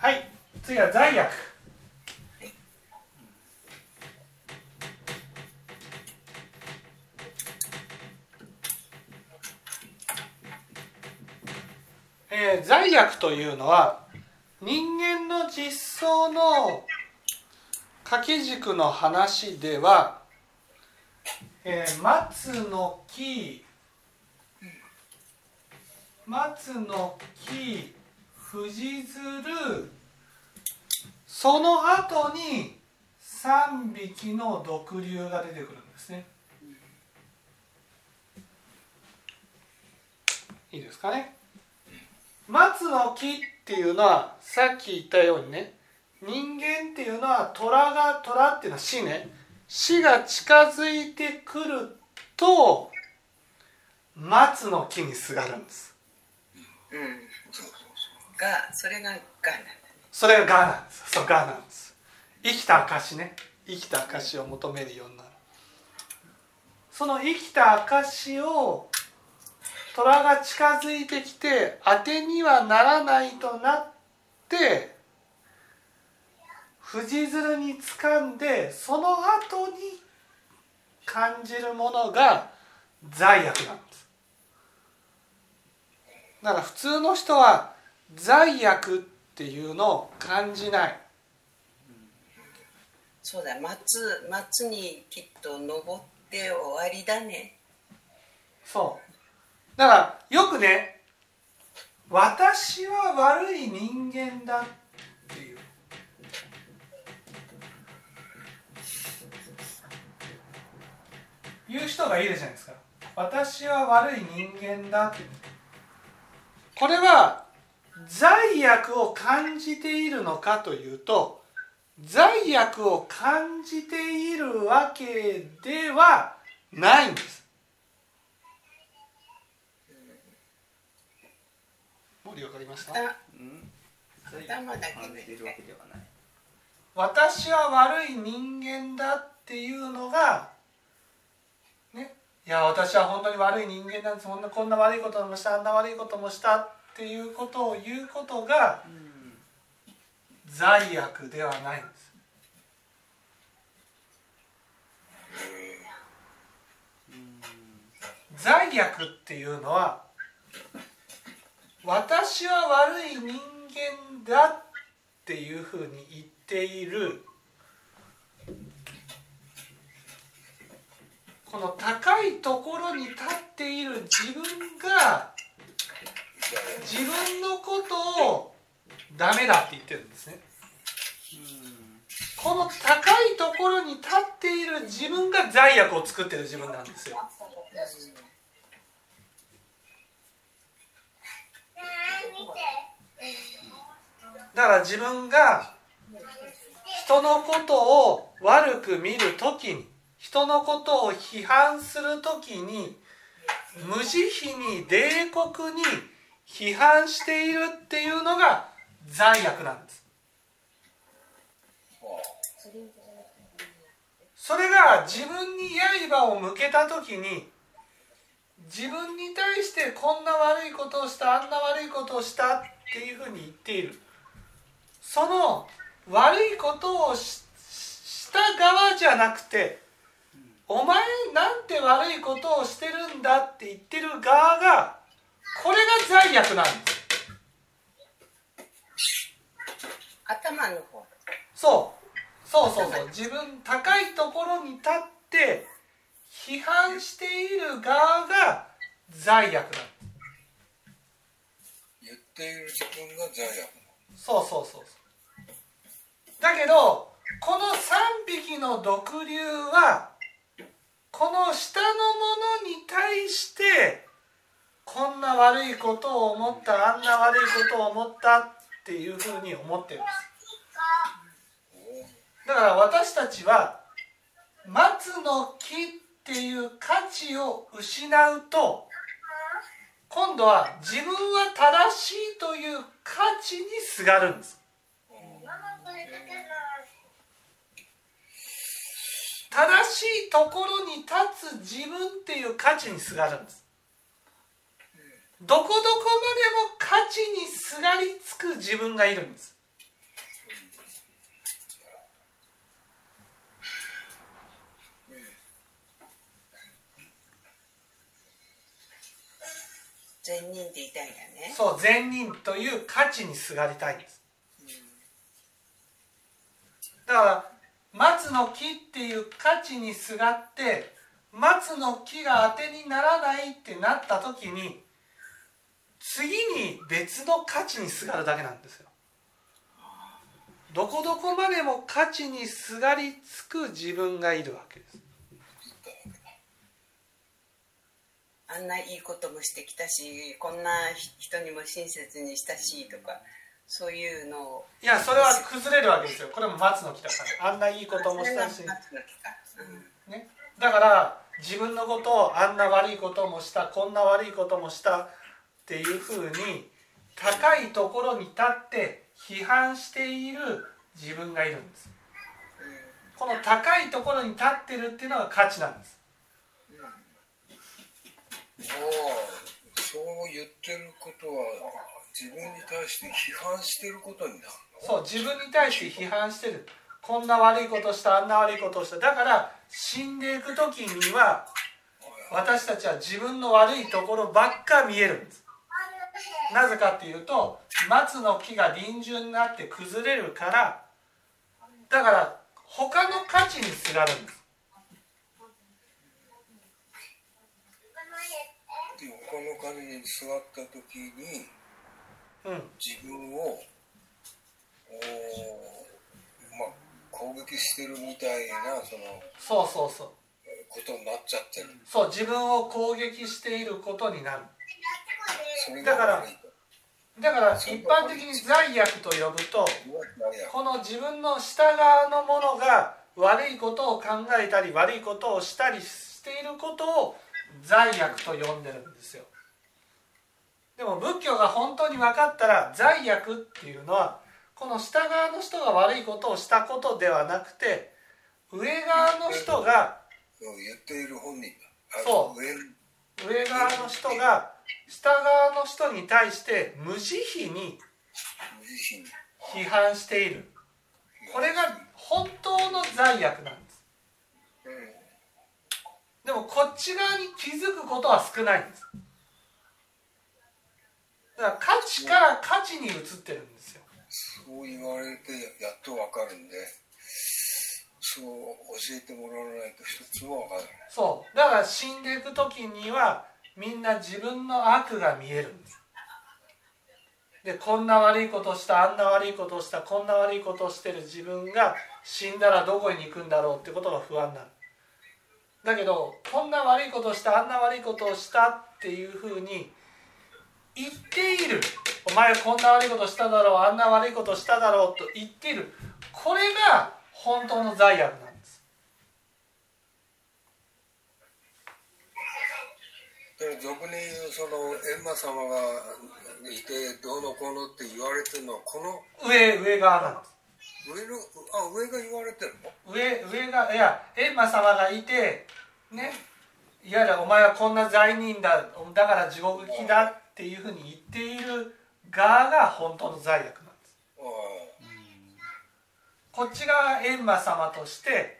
はい次は罪悪。えー、罪悪というのは人間の実相の掛け軸の話では、えー、松の木松の木藤鶴その後に3匹の毒竜が出てくるんですね。いいですかね。松の木っていうのはさっき言ったようにね人間っていうのは虎が虎っていうのは死ね。死が近づいてくると松の木にすがるんです。うん。がそれががなんそれががなんですそうがなんです。生きた証ね。生きた証を求めるようになる。その生きた証を虎が近づいてきて当てにはならないとなって藤鶴に掴んでその後に感じるものが罪悪なんです。だから普通の人は罪悪っていうのを感じない。そうだ松松にきっと登って終わりだね。そう。だからよくね私は悪い人間だっていう。言う人がいるじゃないですか。私は悪い人間だって。これは罪悪を感じているのかというと罪悪を感じているわけではないんです。森わかりました？あうん頭だけで私は悪い人間だっていうのがねいや私は本当に悪い人間なんです。こんなこんな悪いこともしたあんな悪いこともしたっていうことを言うことが罪悪ではないんです。罪悪っていうのは私は悪い人間だっていうふうに言っているこの高いところに立っている自分が自分のことをダメだって言ってるんですね。この高いところに立っている自分が罪悪を作ってる自分なんですよ。だから自分が人のことを悪く見るときに人のことを批判するときに無慈悲に冷酷に批判しているっていうのが罪悪なんです。それが自分に刃を向けた時に自分に対してこんな悪いことをしたあんな悪いことをしたっていうふうに言っている。その悪いことをしした側じゃなくてお前なんて悪いことをしてるんだって言ってる側がこれが罪悪なんです。頭の方。そう。そうそうそう。自分高いところに立って批判している側が罪悪なんです。言っている自分が罪悪そうそうそうそう。だけどこの3匹の毒竜はこの下のものに対してこんな悪いことを思ったあんな悪いことを思ったっていうふうに思ってるんです。だから私たちは松の木っていう価値を失うと今度は自分は正しいという価値にすがるんです。正しいところに立つ自分っていう価値にすがるんです。どこどこまでも価値にすがりつく自分がいるんです。善人でいたいんだね。そう善人という価値にすがりたいんです、だから松の木っていう価値にすがって松の木が当てにならないってなった時に次に別の価値にすがるだけなんですよ。どこどこまでも価値にすがりつく自分がいるわけです。あんないいこともしてきたしこんな人にも親切にしたしとかそういうのを。いやそれは崩れるわけですよ。これも松の木だから。あんないいこともしたし。ね、だから自分のことをあんな悪いこともしたこんな悪いこともしたっていうふうに高いところに立って批判している自分がいるんです。この高いところに立ってるっていうのが価値なんです。ああそう言ってることは自分に対して批判してることになるそう自分に対して批判してる。こんな悪いことしたあんな悪いことをした。だから死んでいく時には私たちは自分の悪いところばっか見えるんですなぜかっていうと松の木が臨終になって崩れるからだから他の価値にすがるんです。で他の金に座った時にうん。自分をおまあ攻撃してるみたいなそのそうそうそう。ことになっちゃってる。そう自分を攻撃していることになる。だからだから一般的に罪悪と呼ぶとこの自分の下側のものが悪いことを考えたり悪いことをしたりしていることを罪悪と呼んでるんですよ。でも仏教が本当に分かったら罪悪っていうのはこの下側の人が悪いことをしたことではなくて上側の人がそう言っている本人そう。上上側の人が下側の人に対して無慈悲に批判している。これが本当の罪悪なんです。うんでもこっち側に気づくことは少ないんです。だから価値から価値に移ってるんですよ。そう言われてやっとわかるんでそう教えてもらわないと一つもわからない。そう。だから死んでいく時にはみんな自分の悪が見えるんです。でこんな悪いことしたあんな悪いことしたこんな悪いことをしてる自分が死んだらどこに行くんだろうってことが不安になるだけどこんな悪いことしたあんな悪いことをしたっていうふうに言っている。お前こんな悪いことしただろうあんな悪いことしただろうと言っている。これが本当の罪悪なんですだから俗に言うその閻魔様がいてどうのこうのって言われてるのはこの上上側なんです。上のあ上が言われてるの？上上がいや閻魔様がいてねいやいやお前はこんな罪人だ。だから地獄行きだっていうふうに言っている側が本当の罪悪なんです。あこっち側が閻魔様として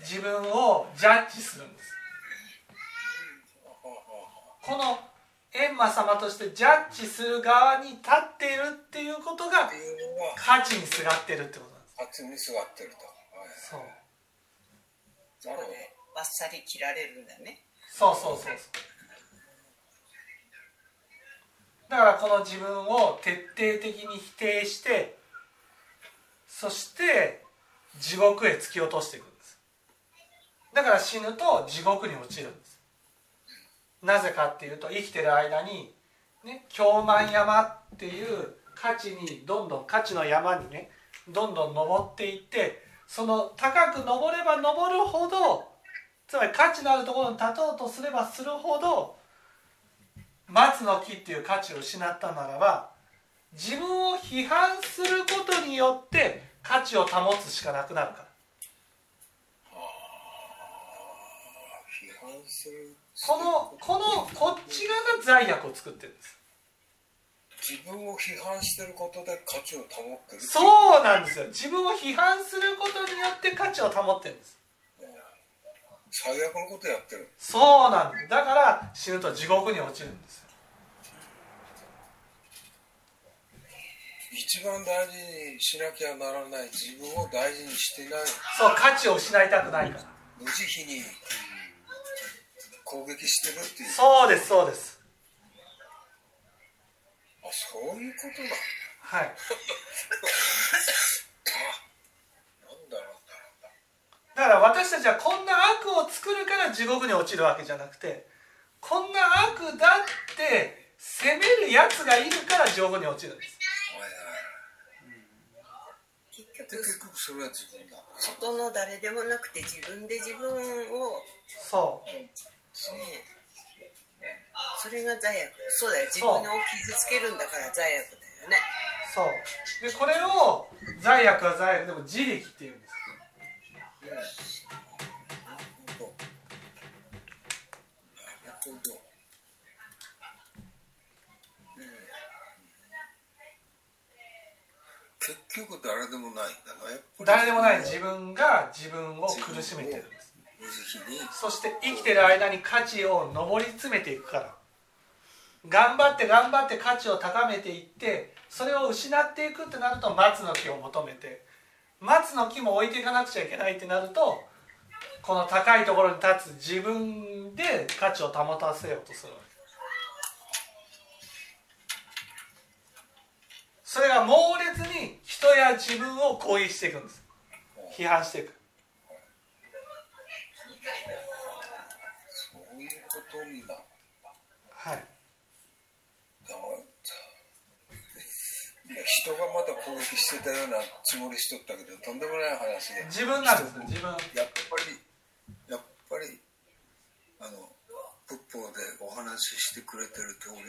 自分をジャッジするんですこの閻魔様としてジャッジする側に立っているっていうことが価値にすがってるってことなんです。初に座ってると、はい。そう。なるほど。バッサリ切られるんだね。そうそうそうそう。だからこの自分を徹底的に否定してそして地獄へ突き落としていくんです。だから死ぬと地獄に落ちるんですなぜかっていうと生きてる間にね京満山っていう価値にどんどん価値の山にねどんどん登っていってその高く登れば登るほどつまり価値のあるところに立とうとすればするほど松の木っていう価値を失ったならば自分を批判することによって価値を保つしかなくなるから。批判する。そのこのこっち側が罪悪を作ってるんです。自分を批判してることで価値を保ってる。そうなんですよ。自分を批判することによって価値を保ってるんです。最悪のことやってる。そうなんです。だから死ぬと地獄に落ちるんです一番大事にしなきゃならない自分を大事にしてない。そう価値を失いたくないから。無慈悲に攻撃してるっていう。そうですそうです。あそういうことだ。はい。なんだろだから私たちはこんな悪を作るから地獄に落ちるわけじゃなくてこんな悪だって責めるやつがいるから地獄に落ちるんです。結局それは自分だ。外の誰でもなくて自分で自分を。そうねそれが罪悪。そうだよ。自分を傷つけるんだから罪悪だよね。そう。でこれを罪悪は罪悪でも自力っていうんです。なるほどなるほど結局誰でもないんだな誰でもない。自分が自分を苦しめてるそして生きてる間に価値を上り詰めていくから。頑張って頑張って価値を高めていってそれを失っていくってなると松の木を求めて松の木も置いていかなくちゃいけないってなるとこの高いところに立つ自分で価値を保たせようとするわけ。それが猛烈に人や自分を攻撃していくんです。批判していく。はい。人がまた攻撃してたようなつもりしとったけどとんでもない話で。自分なんですね自分。やっぱりやっぱりあの仏法でお話ししてくれてる通り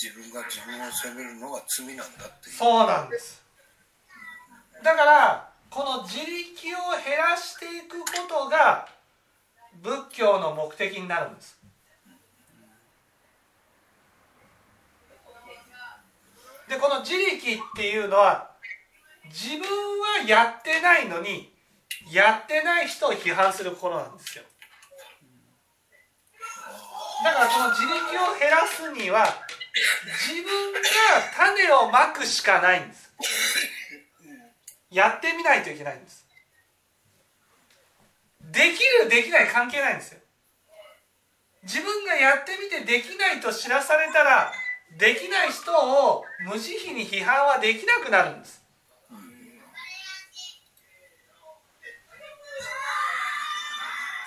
自分が自分を責めるのが罪なんだっていう。そうなんです。だからこの自力を減らしていくことが仏教の目的になるんですでこの自力っていうのは自分はやってないのにやってない人を批判する心なんですよ。だからこの自力を減らすには自分が種をまくしかないんです。やってみないといけないんです。できるできない関係ないんですよ。自分がやってみてできないと知らされたらできない人を無慈悲に批判はできなくなるんです。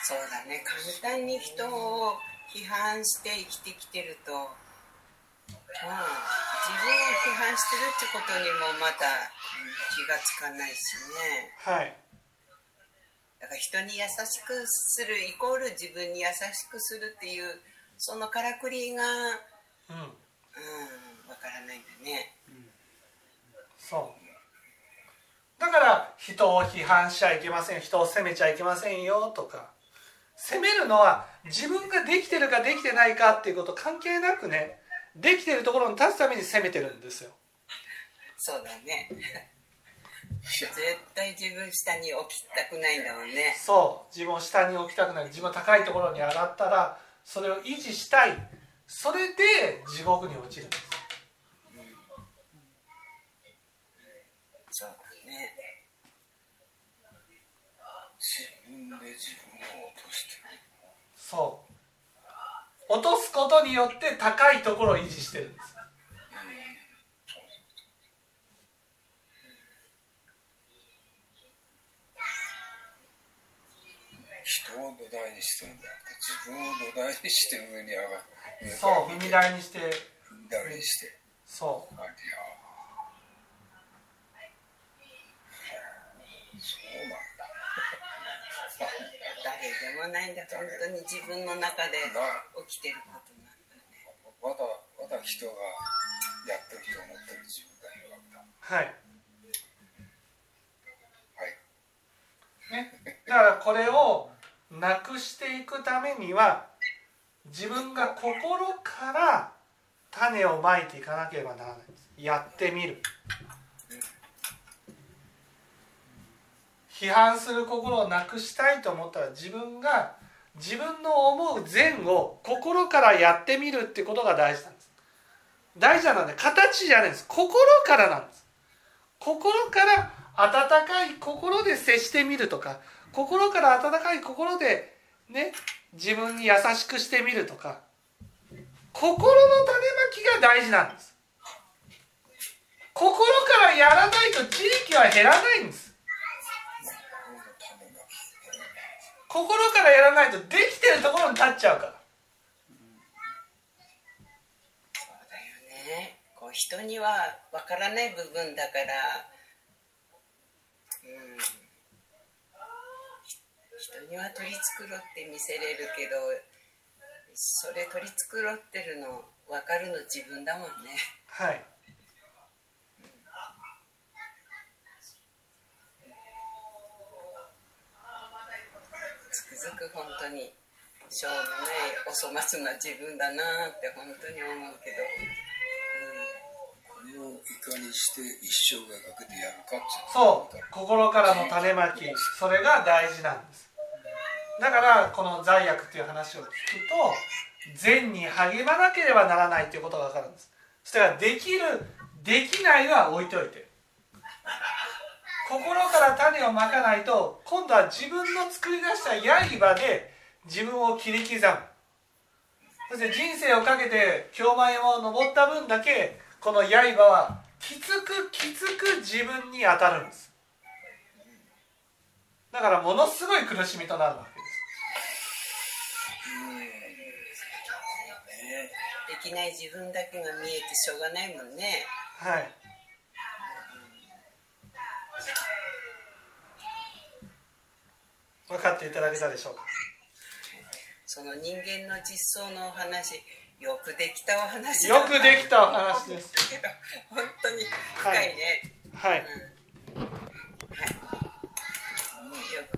そうだね。簡単に人を批判して生きてきてると、うん、自分を批判してるってことにもまた気がつかないしね。はい。だから人に優しくするイコール自分に優しくするっていうそのからくりがうんうんわからないんだね。そう。だから人を批判しちゃいけません。人を責めちゃいけませんよとか。責めるのは自分ができてるかできてないかっていうこと関係なくねできてるところに立つために責めてるんですよ。そうだね。絶対自分下に置きたくないんだもんね。そう。自分を下に置きたくない。自分は高いところに上がったらそれを維持したいそれで地獄に落ちるんですそうだね自分で自分を落としてそう落とすことによって高いところを維持してるんです人を土台にしてるんじゃなくて自分を土台にして上に上がるそう踏み台にして。踏み台にして。そう。そうなんだ。誰でもないんだ本当に自分の中で起きてることなんだね。まだまだ人がやってると思ってる自分がいるわけだ。はい。はい。ね、だからこれをなくしていくためには自分が心から種をまいていかなければならないです。やってみる。批判する心をなくしたいと思ったら自分が自分の思う善を心からやってみるってことが大事なんです。大事なのは形じゃないです。心からなんです。心から温かい心で接してみるとか心から温かい心でね自分に優しくしてみるとか心の種まきが大事なんです。心からやらないと地域は減らないんです。心からやらないとできてるところに立っちゃうから。そうだよね。こう人にはわからない部分だから。うん。人には取り繕って見せれるけどそれ取り繕ってるの分かるの自分だもんね。はい。つくづく本当にしょうもないお粗末な自分だなって本当に思うけど、これをいかにして一生涯かけてやるかっていうそう。心からの種まき。それが大事なんですだからこの罪悪っていう話を聞くと善に励まなければならないっていうことが分かるんです。そしたらできるできないは置いといて。心から種をまかないと今度は自分の作り出した刃で自分を切り刻む。そして人生をかけて京前山を登った分だけこの刃はきつくきつく自分に当たるんです。だからものすごい苦しみとなるわけですできない自分だけが見えてしょうがないもんね。はい。分かっていただけたでしょうか？その人間の実相のお話よくできたお話。よくできたお話です。本当に深いね、はい。うん